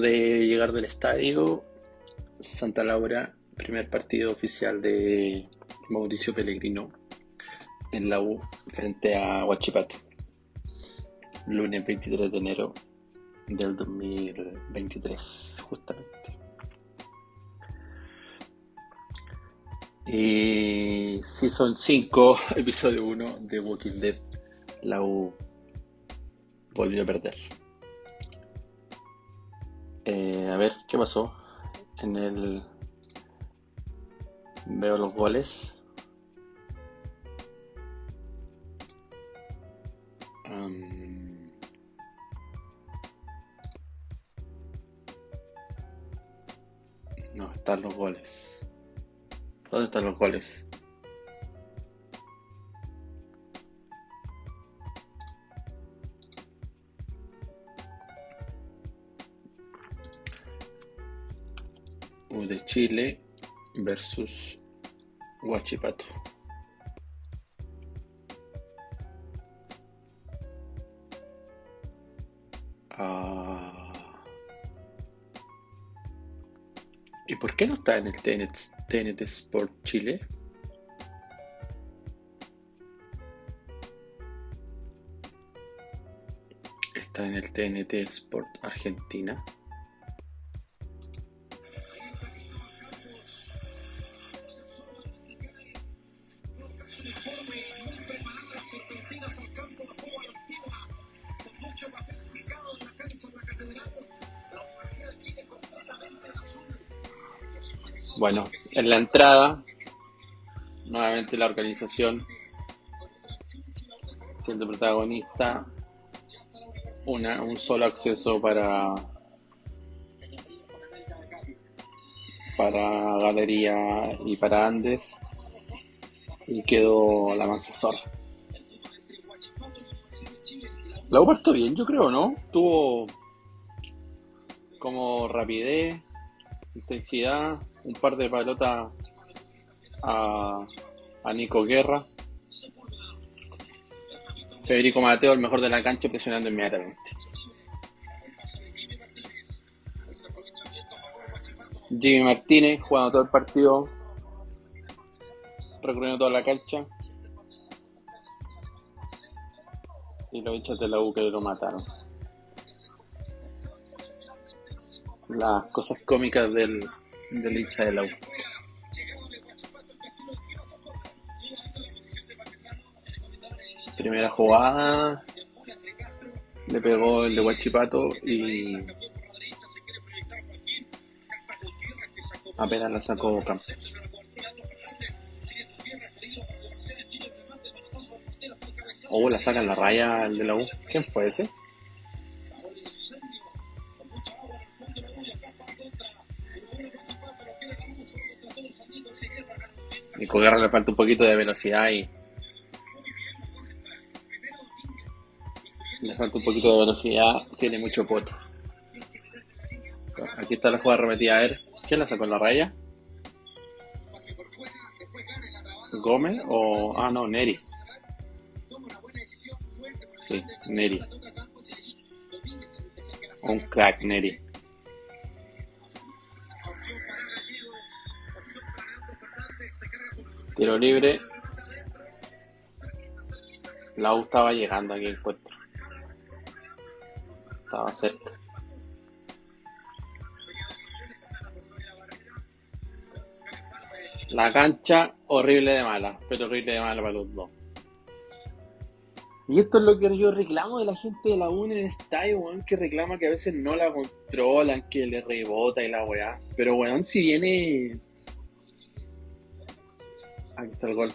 De llegar del estadio Santa Laura, primer partido oficial de Mauricio Pellegrino en la U frente a Huachipato. Lunes 23 de enero del 2023, justamente. Y Season 5, episodio 1 de Walking Dead, la U volvió a perder. Eh, a ver, ¿qué pasó? En el... Veo los goles. Am, No, están los goles. ¿Dónde están los goles? Chile versus Huachipato. Ah. ¿Y por qué no está en el TNT, TNT Sport Chile? Está en el TNT Sport Argentina. Bueno, en la entrada, nuevamente la organización siendo protagonista, una, un solo acceso para para Galería y para Andes y quedó la mansa zorra. La U partió bien, yo creo, ¿no? Tuvo como rapidez, intensidad, un par de pelotas a, a Nico Guerra. Federico Mateo, el mejor de la cancha, presionando inmediatamente. Jimmy Martínez jugando todo el partido, recorriendo toda la cancha. Y los hinchas de la U que lo mataron. Las cosas cómicas del, del hincha de la U. Primera jugada, le pegó el de Huachipato y apenas la sacó Campos. Oh, la saca en la raya el de la U. ¿Quién fue ese? Le falta un poquito de velocidad y. Le falta un poquito de velocidad, tiene mucho poto. Aquí está la jugada repetida. A ver, ¿quién la sacó en la raya? ¿Gómez o.? Ah, no, Neri. Sí, Neri. Un crack, Neri. Tiro libre. La U estaba llegando aquí encuentro. Estaba cerca. La cancha horrible de mala, pero horrible de mala para los dos. Y esto es lo que yo reclamo de la gente de la U en el estadio, weón, que reclama que a veces no la controlan, que le rebota y la weá. Pero weón, si viene. Aquí está el gol.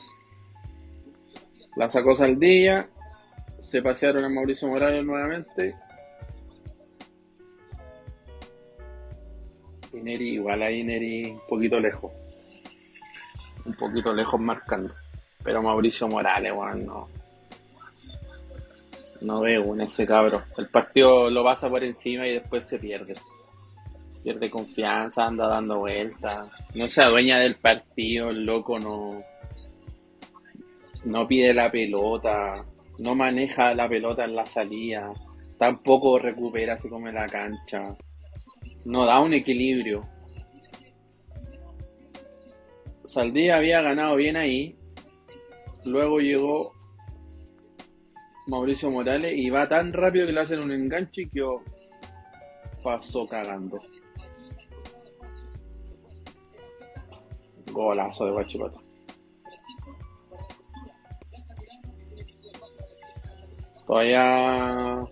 La sacó Saldilla. Se pasearon a Mauricio Morales nuevamente. Y igual ahí Neri un poquito lejos. Un poquito lejos marcando. Pero Mauricio Morales, weón, no. No veo en ese cabro. El partido lo pasa por encima y después se pierde. Pierde confianza, anda dando vueltas. No se adueña del partido, el loco no. No pide la pelota. No maneja la pelota en la salida. Tampoco recupera, se come la cancha. no da un equilibrio. Saldía había ganado bien ahí. Luego llegó Mauricio Morales y va tan rápido que le hacen un enganche que pasó cagando. Golazo de Guachipato. Todavía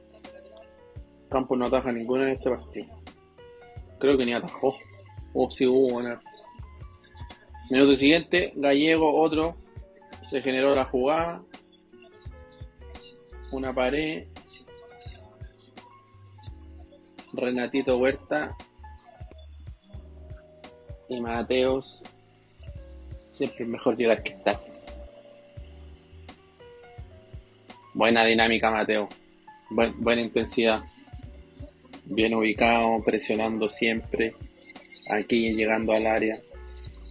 Campos no ataja ninguna en este partido. Creo que ni atajó. O oh, sí hubo una. Minuto siguiente, Gallego, otro. Se generó la jugada. Una pared. Renatito Huerta. Y Mateos. Siempre es mejor llegar que estar. Buena dinámica, Mateo. buena intensidad. Bien ubicado, presionando siempre. Aquí llegando al área.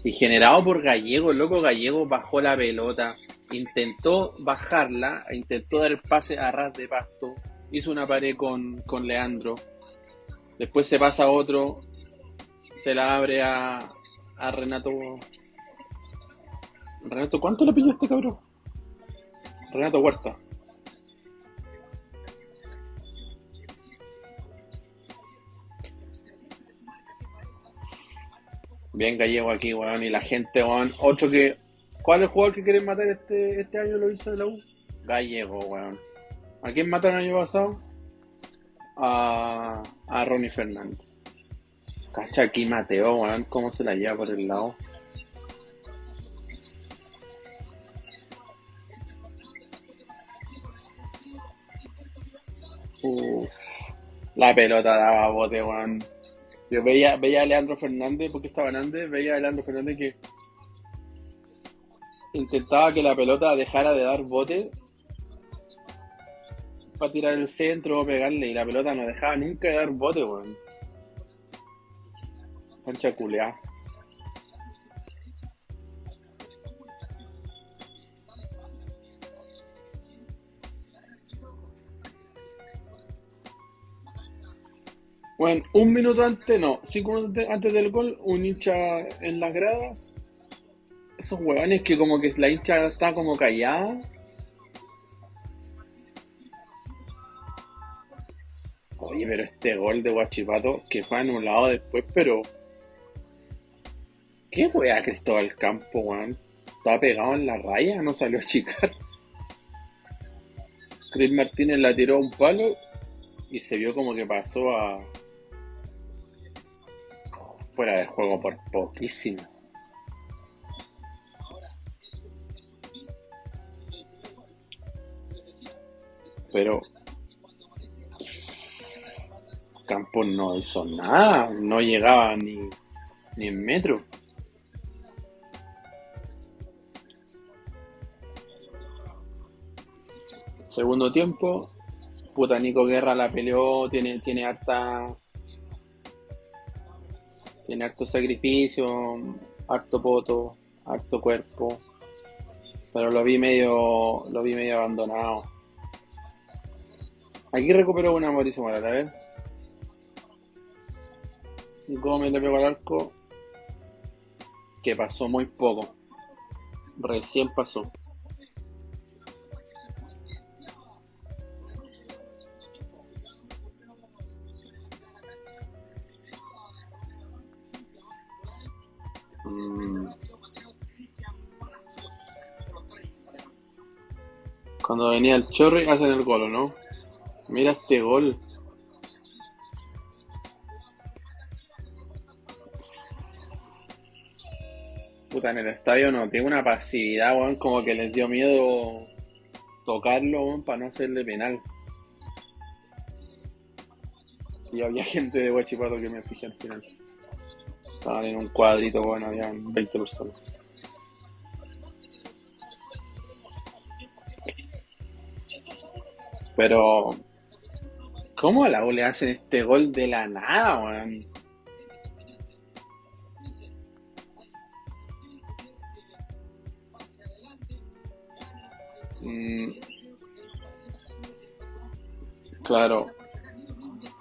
Y generado por Gallego, el loco Gallego bajó la pelota. Intentó bajarla, intentó dar el pase a ras de pasto. Hizo una pared con, con Leandro. Después se pasa a otro. Se la abre a, a Renato. Renato, ¿cuánto le pilló este cabrón? Renato Huerta. Bien gallego aquí, weón. Y la gente, weón. Otro que. ¿Cuál es el jugador que quieren matar este, este año lo hizo de la U? Gallego, weón. ¿A quién mataron el año pasado? A, a Ronnie Fernández. Cacha aquí Mateo, weón. ¿Cómo se la lleva por el lado? Uf, la pelota daba bote, weón. Yo veía, veía a Leandro Fernández, porque estaba Hernández, veía a Leandro Fernández que intentaba que la pelota dejara de dar bote para tirar el centro o pegarle y la pelota no dejaba nunca de dar bote, weón. Cancha culeada. Bueno, un minuto antes, no, cinco minutos antes del gol, un hincha en las gradas. Esos huevones que como que la hincha está como callada. Oye, pero este gol de Guachipato que fue anulado después, pero. ¿Qué wea Cristóbal Campo, weón? Estaba pegado en la raya, no salió a chicar. Chris Martínez la tiró a un palo y se vio como que pasó a, fuera de juego por poquísimo. Pero Campos no hizo nada, no llegaba ni, ni en metro. Segundo tiempo, puta Nico Guerra la peleó, tiene, tiene harta tiene harto sacrificio, harto poto, harto cuerpo. Pero lo vi medio. lo vi medio abandonado. Aquí recuperó una Mauricio Morales, a ver. Gómez le pegó al arco. Que pasó muy poco. Recién pasó. Cuando venía el Chorri hacen el gol, ¿no? Mira este gol. Puta, en el estadio no, tiene una pasividad, weón, como que les dio miedo tocarlo, weón, para no hacerle penal. Y había gente de Huachipato que me fijé al final. Estaban en un cuadrito, bueno, habían 20 personas. Pero, ¿cómo a la U le hacen este gol de la nada, weón? Mm. claro.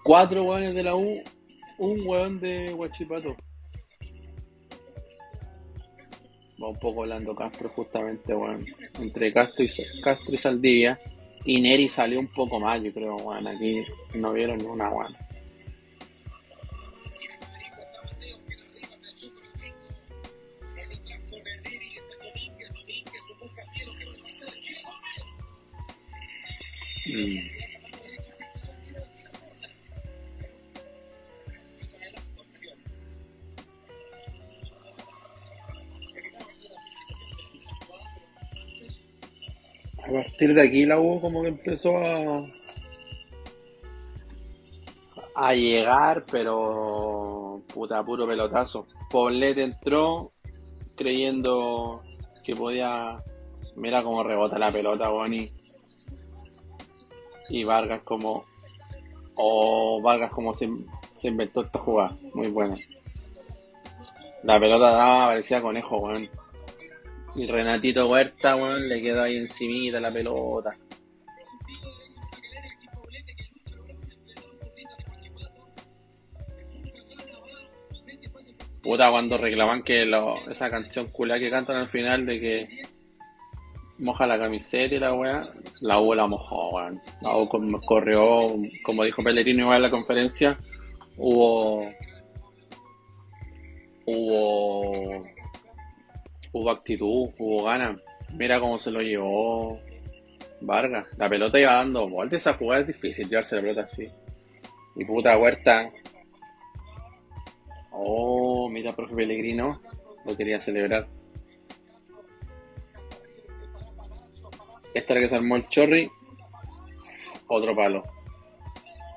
Cuatro weones de la U un weón de Huachipato. Va un poco hablando Castro justamente, weón. Entre Castro y, Castro y Saldivia. Y Neri salió un poco más, yo creo, weón. Aquí no vieron una, weón. Partir de aquí la U como que empezó a, a llegar, pero puta, puro pelotazo. Poblet entró creyendo que podía. Mira cómo rebota la pelota, Bonnie. Y Vargas como. O Vargas como se, se, inventó esta jugada. Muy buena. La pelota daba, parecía conejo, weón. Y Renatito Huerta, weón, le quedó ahí encimita la pelota. Puta, cuando reclaman que esa canción culá que cantan al final de que moja la camiseta y la weá, la U la mojó, weón. La U corrió, como dijo Pellegrino igual en la conferencia, hubo hubo hubo actitud, hubo ganas. Mira cómo se lo llevó Vargas. La pelota iba dando vueltas. Esa jugada es difícil llevarse la pelota así. Y puta huerta. Oh, mira, profe Pellegrino. Lo quería celebrar. Esta es la que se armó el chorri. Otro palo.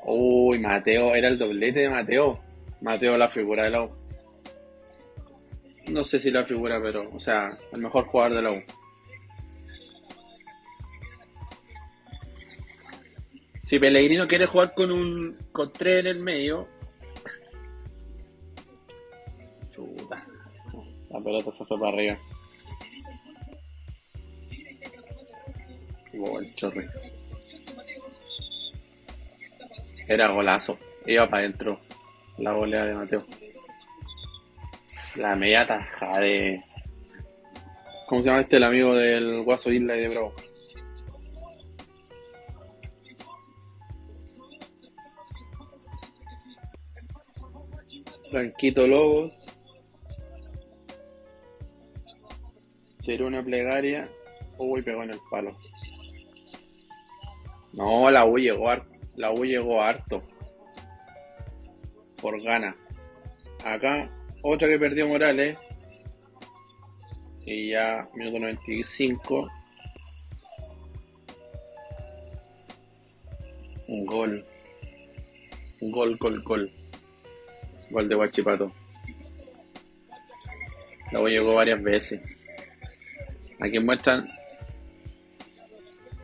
Uy, Mateo, era el doblete de Mateo. Mateo, la figura de la no sé si la figura, pero, o sea, el mejor jugador de la U. Si Pellegrino quiere jugar con un con tres en el medio. Chuta. La pelota se fue para arriba. Oh, el chorri. Era golazo. Iba para adentro. La golea de Mateo la media tajada de. ¿Cómo se llama este? El amigo del Guaso Isla y de Bravo. Blanquito Lobos. Tiró una plegaria. Uy, pegó en el palo. No, la U llegó harto. La U llegó harto. Por gana. Acá otra que perdió Morales. Y ya, minuto 95. Un gol. Un gol, gol, gol. Gol de Guachipato. Luego llegó varias veces. Aquí muestran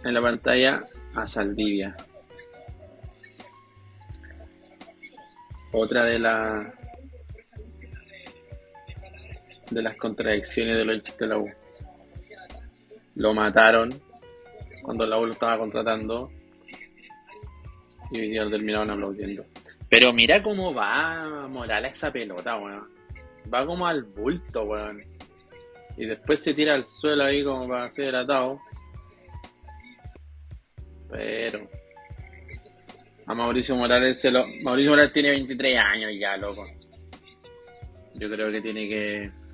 en la pantalla a Saldivia. Otra de las de las contradicciones de los hinchas de la U. Lo mataron cuando la U lo estaba contratando y hoy día terminaron aplaudiendo. Pero mira cómo va Morales esa pelota, weón. Va como al bulto, weón. Y después se tira al suelo ahí como para ser atado. Pero. A Mauricio Morales se lo. Mauricio Morales tiene 23 años ya, loco. Yo creo que tiene que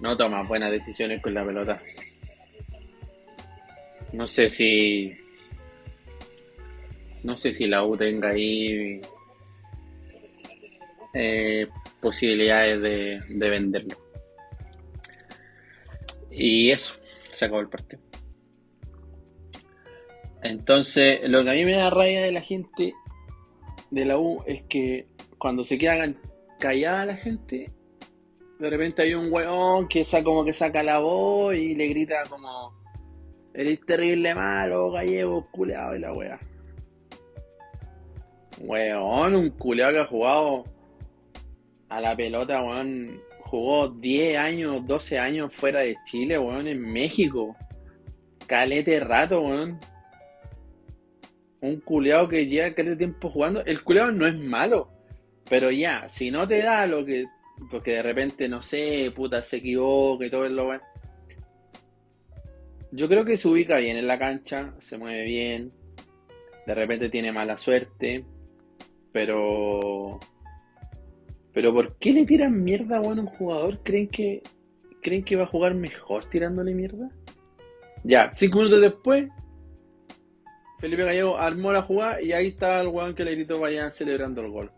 no toma buenas decisiones con la pelota. No sé si. No sé si la U tenga ahí eh, posibilidades de, de venderlo. Y eso, se acabó el partido. Entonces, lo que a mí me da rabia de la gente de la U es que cuando se quedan callada la gente, de repente hay un weón que saca como que saca la voz y le grita como eres terrible malo, gallego, culeado y la wea. Weón, un culeado que ha jugado a la pelota, weón. Jugó 10 años, 12 años fuera de Chile, weón, en México. Calete rato, weón. Un culeado que lleva calete tiempo jugando. El culeado no es malo. Pero ya, si no te da lo que. Porque de repente, no sé, puta, se equivoca y todo lo bueno. Yo creo que se ubica bien en la cancha, se mueve bien. De repente tiene mala suerte. Pero. Pero ¿por qué le tiran mierda bueno, a un jugador? ¿Creen que. ¿Creen que va a jugar mejor tirándole mierda? Ya, cinco minutos después, Felipe Gallego armó la jugada y ahí está el weón que le gritó vayan celebrando el gol.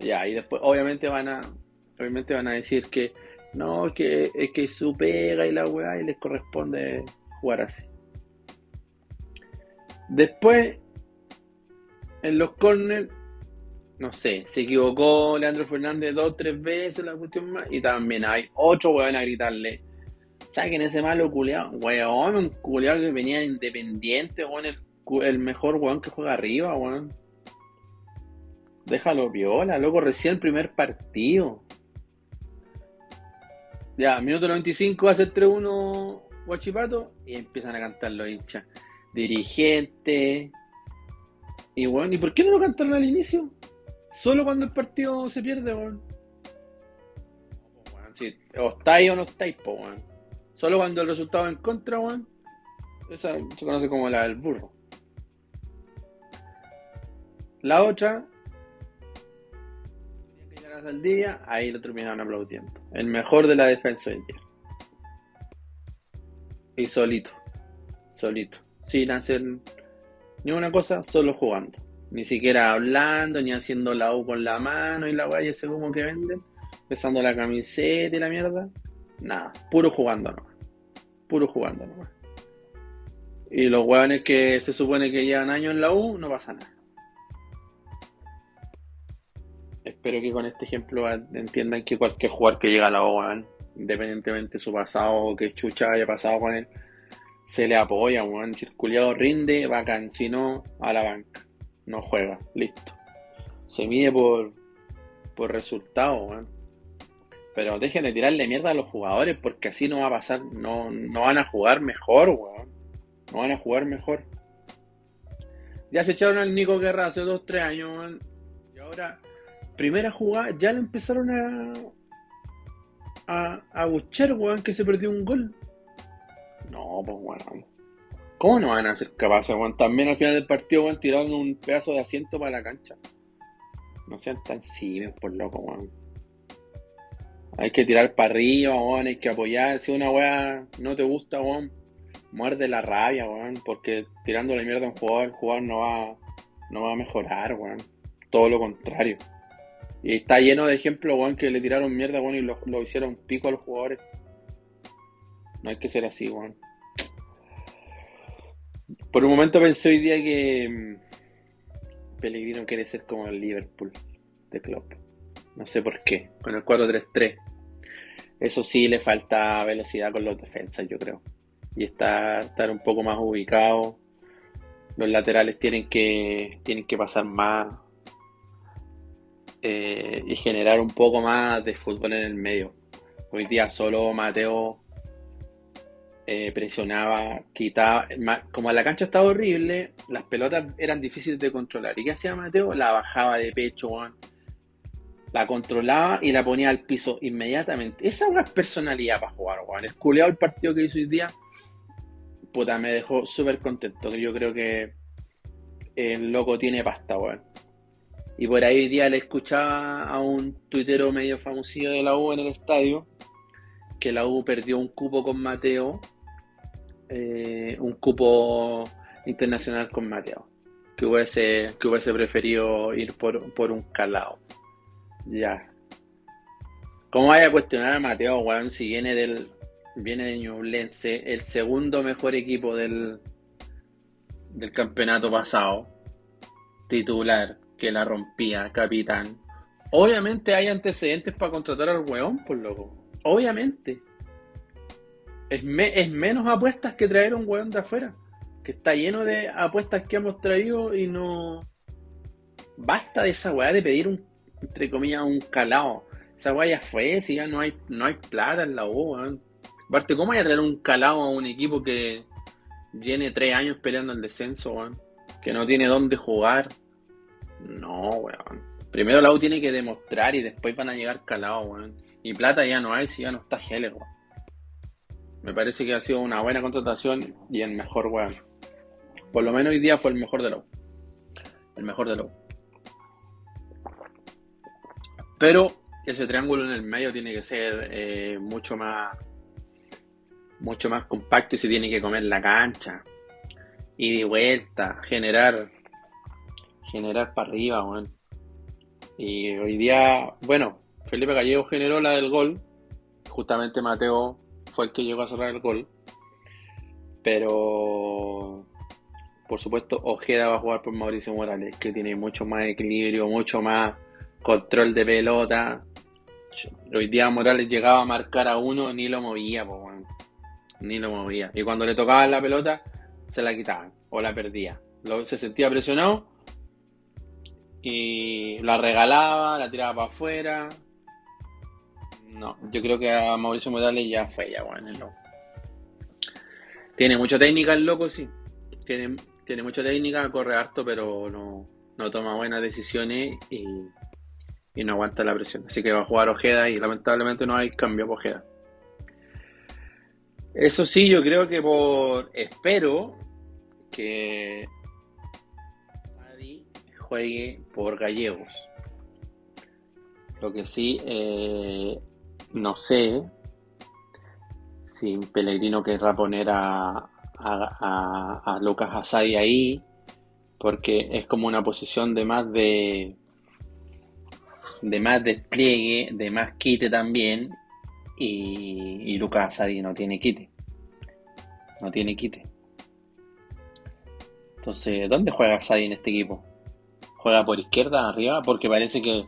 Ya, y después obviamente van a obviamente van a decir que no, que es que su pega y la weá y les corresponde jugar así. Después, en los corners, no sé, se equivocó Leandro Fernández dos tres veces la cuestión más y también hay otro weón a gritarle Saquen ese malo culiado. Weón, un culiado que venía independiente, weón. El, el, mejor weón que juega arriba, weón. Déjalo viola, loco, recién el primer partido. Ya, minuto 95 va a ser 3-1 Guachipato y empiezan a cantar los hinchas. Dirigente. Y bueno, ¿y por qué no lo cantaron al inicio? Solo cuando el partido se pierde, weón. si, o estáis o no estáis, po, weón. Solo cuando el resultado en contra, weón. Esa se conoce como la del burro. La otra, al día, ahí lo terminaron aplaudiendo. El mejor de la defensa del día. Y solito, solito, sin hacer ni una cosa, solo jugando. Ni siquiera hablando, ni haciendo la U con la mano y la guaya ese humo que venden, besando la camiseta y la mierda. Nada, puro jugando ¿no? puro jugando nomás. Y los hueones que se supone que llevan años en la U, no pasa nada. Espero que con este ejemplo entiendan que cualquier jugador que llega a la U, independientemente de su pasado o que chucha haya pasado con él, se le apoya, weón. Rinde, bacán. Si no, a la banca. No juega. Listo. Se mide por, por resultado, weón. Pero dejen de tirarle mierda a los jugadores porque así no va a pasar, no, no van a jugar mejor, weón. No van a jugar mejor. Ya se echaron al Nico Guerra hace 2-3 años, weón. Y ahora, primera jugada, ya le empezaron a. a, a buchar, weón, que se perdió un gol. No, pues weón. ¿Cómo no van a ser capaces, weón? También al final del partido, weón, tiraron un pedazo de asiento para la cancha. No sean tan cimes, por loco, weón. Hay que tirar para arriba, weón, hay que apoyar. Si una weá no te gusta, weón, muerde la rabia, weón, porque tirando la mierda a un jugador, el jugador no va, no va a mejorar, weón. Todo lo contrario. Y está lleno de ejemplos, weón, que le tiraron mierda, weón, y lo, lo hicieron pico a los jugadores. No hay que ser así, weón. Por un momento pensé hoy día que mm, Pellegrino quiere ser como el Liverpool de club. No sé por qué. Con el 4-3-3. Eso sí le falta velocidad con los defensas, yo creo. Y estar, estar un poco más ubicado. Los laterales tienen que, tienen que pasar más. Eh, y generar un poco más de fútbol en el medio. Hoy día solo Mateo eh, presionaba, quitaba. Como la cancha estaba horrible, las pelotas eran difíciles de controlar. ¿Y qué hacía Mateo? La bajaba de pecho, la controlaba y la ponía al piso inmediatamente. Esa es una personalidad para jugar, weón. El culeado el partido que hizo hoy día, puta, me dejó súper contento. Yo creo que el loco tiene pasta, weón. Y por ahí día le escuchaba a un tuitero medio famosillo de la U en el estadio, que la U perdió un cupo con Mateo, eh, un cupo internacional con Mateo, que hubiese, que hubiese preferido ir por, por un calado. Ya. ¿Cómo vaya a cuestionar a Mateo, weón, si viene del. Viene de Ñublense, el segundo mejor equipo del. del campeonato pasado. Titular, que la rompía, capitán. Obviamente hay antecedentes para contratar al weón, por loco. Obviamente. Es, es menos apuestas que traer un weón de afuera. Que está lleno de apuestas que hemos traído y no. Basta de esa weá de pedir un entre comillas, un calado. Esa guaya fue, si ya no hay, no hay plata en la U. Aparte, ¿cómo hay a traer un calado a un equipo que viene tres años peleando el descenso, weón? Que no tiene dónde jugar. No, weón. Primero la U tiene que demostrar y después van a llegar calados, weón. Y plata ya no hay si ya no está Heller, weón. Me parece que ha sido una buena contratación y el mejor, weón. Por lo menos hoy día fue el mejor de la U. El mejor de la U. Pero ese triángulo en el medio tiene que ser eh, mucho más mucho más compacto y se tiene que comer la cancha y de vuelta generar generar para arriba weón. y hoy día bueno Felipe Gallego generó la del gol justamente Mateo fue el que llegó a cerrar el gol pero por supuesto Ojeda va a jugar por Mauricio Morales que tiene mucho más equilibrio mucho más control de pelota. Hoy día Morales llegaba a marcar a uno, ni lo movía, ni lo movía. Y cuando le tocaba la pelota, se la quitaban o la perdía. se sentía presionado y la regalaba, la tiraba para afuera. No, yo creo que a Mauricio Morales ya fue, ya bueno, no. Tiene mucha técnica el loco, sí. Tiene, tiene mucha técnica, corre harto, pero no, no toma buenas decisiones y y no aguanta la presión. Así que va a jugar Ojeda y lamentablemente no hay cambio por Ojeda. Eso sí, yo creo que por. Espero que juegue por Gallegos. Lo que sí, eh, no sé si Pellegrino querrá poner a, a, a Lucas Asadi ahí, porque es como una posición de más de de más despliegue, de más quite también. Y, Lucas Asadi no tiene quite. No tiene quite. Entonces, ¿dónde juega Asadi en este equipo? ¿Juega por izquierda, arriba? Porque parece que.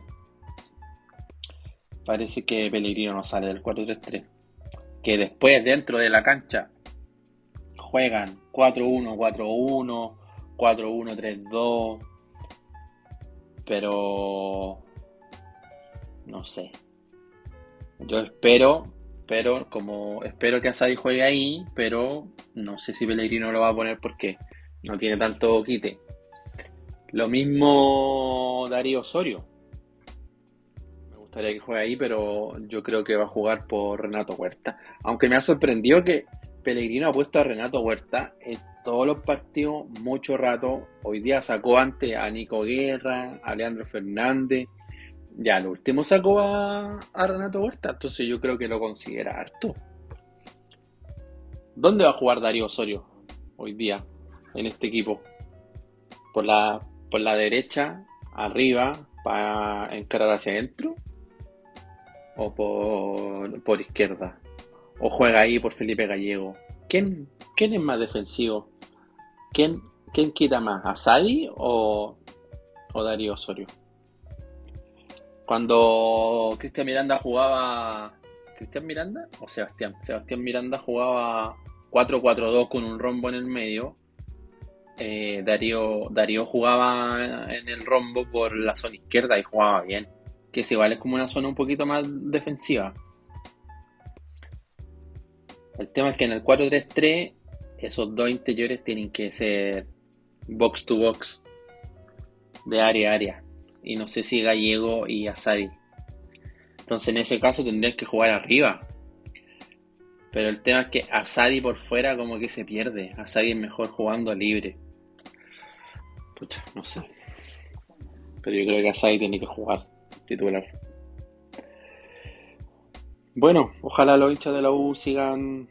Parece que Pellegrino no sale del 4-3-3. Que después, dentro de la cancha, juegan 4-1, 4-1, 4-1, 3-2. Pero no sé. Yo espero, pero como espero que Asadi juegue ahí, pero no sé si Pellegrino lo va a poner porque no tiene tanto quite. Lo mismo Darío Osorio. Me gustaría que juegue ahí, pero yo creo que va a jugar por Renato Huerta. Aunque me ha sorprendido que Pellegrino ha puesto a Renato Huerta en todos los partidos mucho rato. Hoy día sacó antes a Nico Guerra, a Leandro Fernández ya, el último sacó a, Renato Huerta, entonces yo creo que lo considera harto. ¿Dónde va a jugar Darío Osorio hoy día en este equipo? ¿Por la, por la derecha, arriba, para encarar hacia adentro? ¿O por, por izquierda? ¿O juega ahí por Felipe Gallego? ¿Quién, quién es más defensivo? ¿Quién, quién quita más? ¿Asadi o, o Darío Osorio? Cuando Cristian Miranda jugaba. ¿Cristian Miranda o Sebastián? Sebastián Miranda jugaba 4-4-2 con un rombo en el medio. Eh, Darío, Darío jugaba en el rombo por la zona izquierda y jugaba bien. Que es igual es como una zona un poquito más defensiva. El tema es que en el 4-3-3 esos dos interiores tienen que ser box to box de área a área y no sé si Gallego y Asadi. Entonces en ese caso tendrías que jugar arriba. Pero el tema es que Asadi por fuera como que se pierde. Asadi es mejor jugando libre. Pucha, no sé. Pero yo creo que Asadi tiene que jugar titular. Bueno, ojalá los hinchas de la U sigan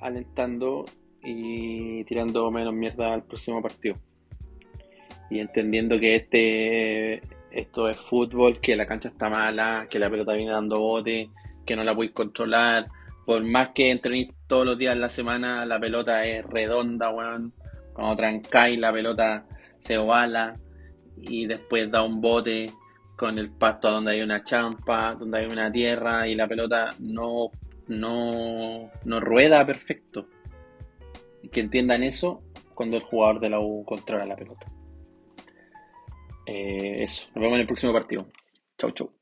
alentando y tirando menos mierda al próximo partido. Y entendiendo que este esto es fútbol, que la cancha está mala, que la pelota viene dando bote, que no la podéis controlar. Por más que entrenéis todos los días de la semana, la pelota es redonda, weón. Cuando trancáis, la pelota se ovala y después da un bote con el pasto donde hay una champa, donde hay una tierra y la pelota no, no, no rueda perfecto. Que entiendan eso cuando el jugador de la U controla la pelota. Eh, eso, nos vemos en el próximo partido. Chau, chau.